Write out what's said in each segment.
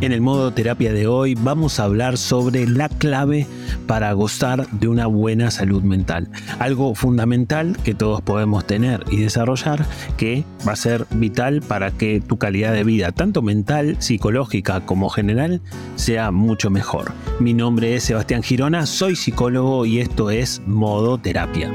En el modo terapia de hoy vamos a hablar sobre la clave para gozar de una buena salud mental. Algo fundamental que todos podemos tener y desarrollar que va a ser vital para que tu calidad de vida, tanto mental, psicológica como general, sea mucho mejor. Mi nombre es Sebastián Girona, soy psicólogo y esto es Modo Terapia.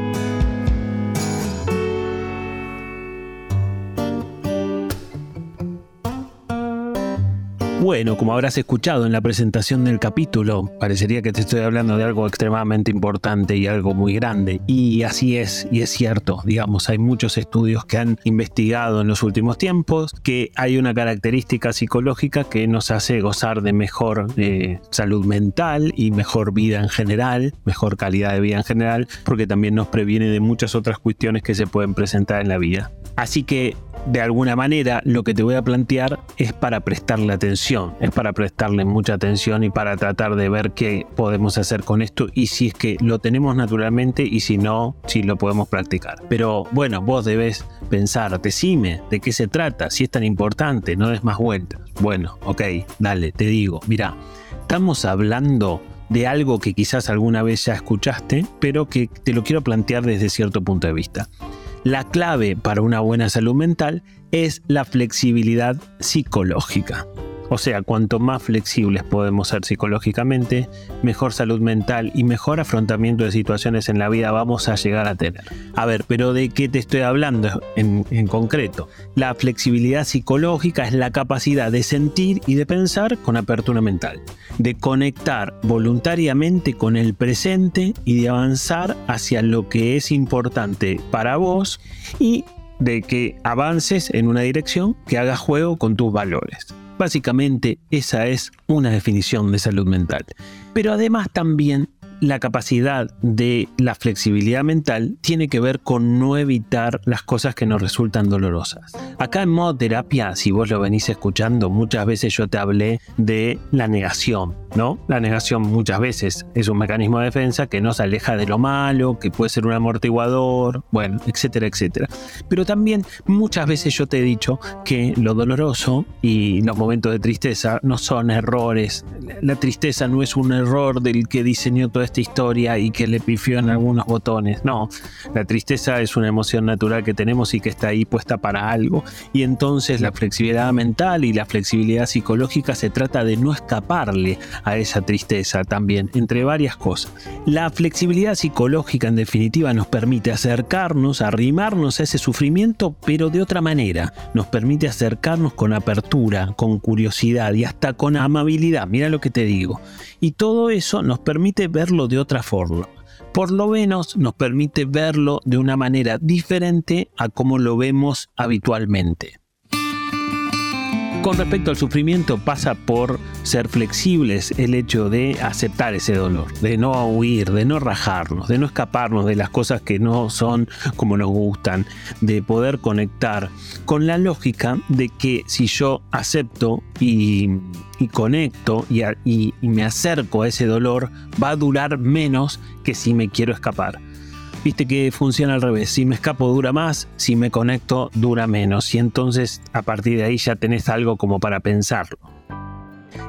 Bueno, como habrás escuchado en la presentación del capítulo, parecería que te estoy hablando de algo extremadamente importante y algo muy grande. Y así es, y es cierto. Digamos, hay muchos estudios que han investigado en los últimos tiempos que hay una característica psicológica que nos hace gozar de mejor eh, salud mental y mejor vida en general, mejor calidad de vida en general, porque también nos previene de muchas otras cuestiones que se pueden presentar en la vida. Así que de alguna manera lo que te voy a plantear es para prestarle atención, es para prestarle mucha atención y para tratar de ver qué podemos hacer con esto y si es que lo tenemos naturalmente y si no, si lo podemos practicar. Pero bueno, vos debes pensar, decime de qué se trata, si es tan importante, no des más vueltas. Bueno, ok, dale, te digo, mira, estamos hablando de algo que quizás alguna vez ya escuchaste, pero que te lo quiero plantear desde cierto punto de vista. La clave para una buena salud mental es la flexibilidad psicológica. O sea, cuanto más flexibles podemos ser psicológicamente, mejor salud mental y mejor afrontamiento de situaciones en la vida vamos a llegar a tener. A ver, pero ¿de qué te estoy hablando en, concreto? La flexibilidad psicológica es la capacidad de sentir y de pensar con apertura mental, de conectar voluntariamente con el presente y de avanzar hacia lo que es importante para vos y de que avances en una dirección que haga juego con tus valores. Básicamente esa es una definición de salud mental. Pero además también la capacidad de la flexibilidad mental tiene que ver con no evitar las cosas que nos resultan dolorosas. Acá en modo terapia, si vos lo venís escuchando, muchas veces yo te hablé de la negación, ¿no? La negación muchas veces es un mecanismo de defensa que nos aleja de lo malo, que puede ser un amortiguador, bueno, etcétera, etcétera. Pero también muchas veces yo te he dicho que lo doloroso y los momentos de tristeza no son errores. La tristeza no es un error del que diseñó toda esta historia y que le pifió en algunos botones. No, la tristeza es una emoción natural que tenemos y que está ahí puesta para algo. Y entonces la flexibilidad mental y la flexibilidad psicológica se trata de no escaparle a esa tristeza también, entre varias cosas. La flexibilidad psicológica en definitiva nos permite acercarnos, arrimarnos a ese sufrimiento, pero de otra manera. Nos permite acercarnos con apertura, con curiosidad y hasta con amabilidad. Mira lo que te digo. Y todo eso nos permite verlo de otra forma. Por lo menos nos permite verlo de una manera diferente a como lo vemos habitualmente. Con respecto al sufrimiento pasa por ser flexibles el hecho de aceptar ese dolor, de no huir, de no rajarnos, de no escaparnos de las cosas que no son como nos gustan, de poder conectar con la lógica de que si yo acepto y, conecto y, me acerco a ese dolor, va a durar menos que si me quiero escapar viste que funciona al revés. Si me escapo dura más, si me conecto dura menos. Y entonces a partir de ahí ya tenés algo como para pensarlo.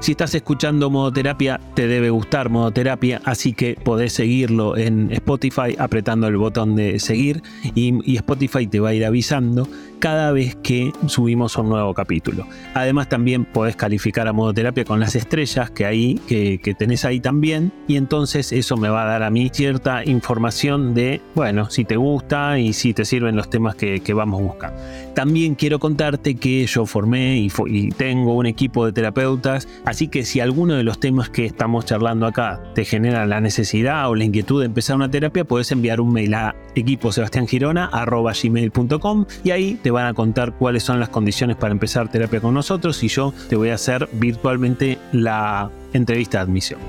Si estás escuchando Modoterapia, te debe gustar Modoterapia, así que podés seguirlo en Spotify apretando el botón de seguir y, Spotify te va a ir avisando cada vez que subimos un nuevo capítulo. Además también podés calificar a modo terapia con las estrellas que, ahí, que, tenés ahí también y entonces eso me va a dar a mí cierta información de, bueno, si te gusta y si te sirven los temas que, vamos a buscar. También quiero contarte que yo formé y, tengo un equipo de terapeutas, así que si alguno de los temas que estamos charlando acá te genera la necesidad o la inquietud de empezar una terapia, puedes enviar un mail a equiposebastiangirona.com y ahí te van a contar cuáles son las condiciones para empezar terapia con nosotros y yo te voy a hacer virtualmente la entrevista de admisión.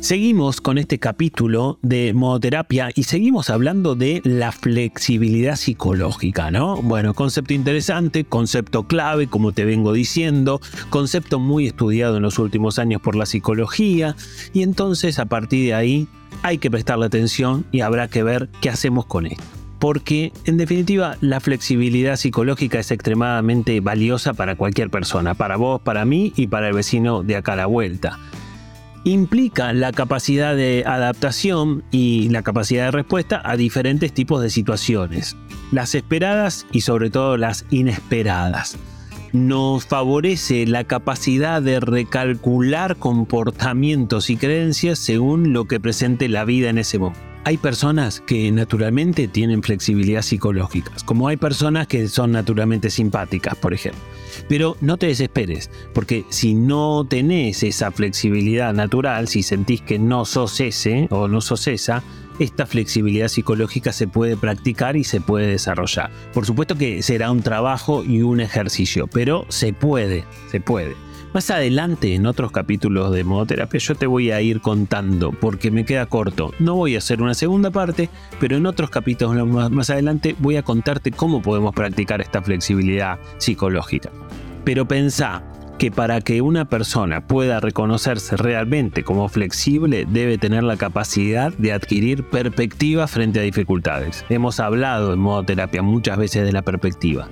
Seguimos con este capítulo de modoterapia y seguimos hablando de la flexibilidad psicológica, ¿no? Bueno, concepto interesante, concepto clave, como te vengo diciendo, concepto muy estudiado en los últimos años por la psicología y entonces a partir de ahí hay que prestarle atención y habrá que ver qué hacemos con esto. porque en definitiva la flexibilidad psicológica es extremadamente valiosa para cualquier persona, para vos, para mí y para el vecino de acá a la vuelta. Implica la capacidad de adaptación y la capacidad de respuesta a diferentes tipos de situaciones, las esperadas y sobre todo las inesperadas nos favorece la capacidad de recalcular comportamientos y creencias según lo que presente la vida en ese momento. Hay personas que naturalmente tienen flexibilidad psicológica, como hay personas que son naturalmente simpáticas, por ejemplo. Pero no te desesperes, porque si no tenés esa flexibilidad natural, si sentís que no sos ese o no sos esa, esta flexibilidad psicológica se puede practicar y se puede desarrollar. Por supuesto que será un trabajo y un ejercicio, pero se puede, se puede. Más adelante, en otros capítulos de modoterapia, yo te voy a ir contando, porque me queda corto. No voy a hacer una segunda parte, pero en otros capítulos más, adelante voy a contarte cómo podemos practicar esta flexibilidad psicológica. Pero pensá, que para que una persona pueda reconocerse realmente como flexible debe tener la capacidad de adquirir perspectiva frente a dificultades. Hemos hablado en modo terapia muchas veces de la perspectiva.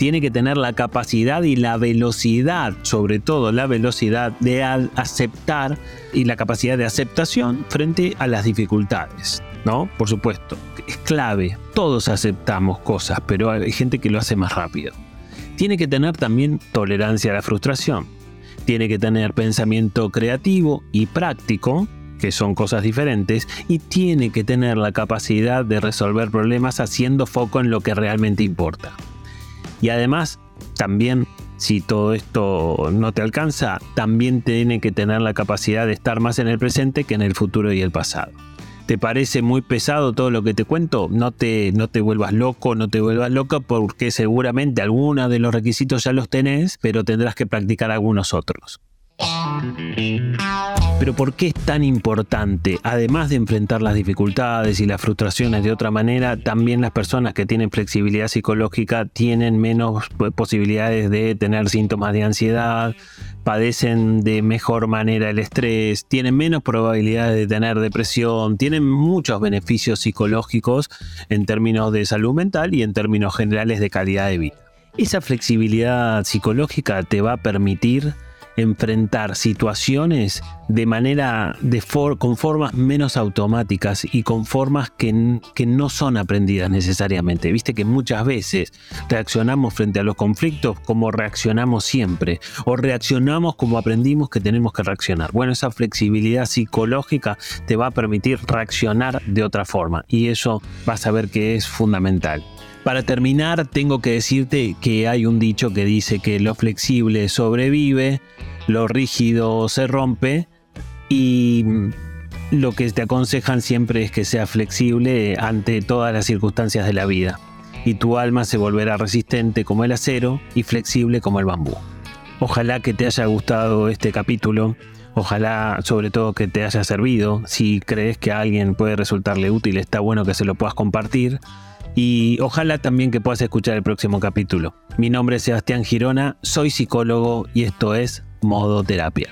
Tiene que tener la capacidad y la velocidad, sobre todo la velocidad de aceptar y la capacidad de aceptación frente a las dificultades. ¿No? Por supuesto, es clave. Todos aceptamos cosas, pero hay gente que lo hace más rápido tiene que tener también tolerancia a la frustración. Tiene que tener pensamiento creativo y práctico, que son cosas diferentes, y tiene que tener la capacidad de resolver problemas haciendo foco en lo que realmente importa. Y además, también, si todo esto no te alcanza, también tiene que tener la capacidad de estar más en el presente que en el futuro y el pasado te parece muy pesado todo lo que te cuento, no te, no te vuelvas loco, no te vuelvas loca, porque seguramente algunos de los requisitos ya los tenés, pero tendrás que practicar algunos otros. Pero ¿por qué es tan importante? Además de enfrentar las dificultades y las frustraciones de otra manera, también las personas que tienen flexibilidad psicológica tienen menos posibilidades de tener síntomas de ansiedad, padecen de mejor manera el estrés, tienen menos probabilidades de tener depresión, tienen muchos beneficios psicológicos en términos de salud mental y en términos generales de calidad de vida. Esa flexibilidad psicológica te va a permitir enfrentar situaciones de manera de con formas menos automáticas y con formas que, que no son aprendidas necesariamente. Viste que muchas veces reaccionamos frente a los conflictos como reaccionamos siempre o reaccionamos como aprendimos que tenemos que reaccionar. Bueno, esa flexibilidad psicológica te va a permitir reaccionar de otra forma y eso vas a ver que es fundamental. Para terminar, tengo que decirte que hay un dicho que dice que lo flexible sobrevive, lo rígido se rompe y lo que te aconsejan siempre es que sea flexible ante todas las circunstancias de la vida y tu alma se volverá resistente como el acero y flexible como el bambú. Ojalá que te haya gustado este capítulo, ojalá sobre todo que te haya servido, si crees que a alguien puede resultarle útil está bueno que se lo puedas compartir y ojalá también que puedas escuchar el próximo capítulo. Mi nombre es Sebastián Girona, soy psicólogo y esto es Modo Terapia.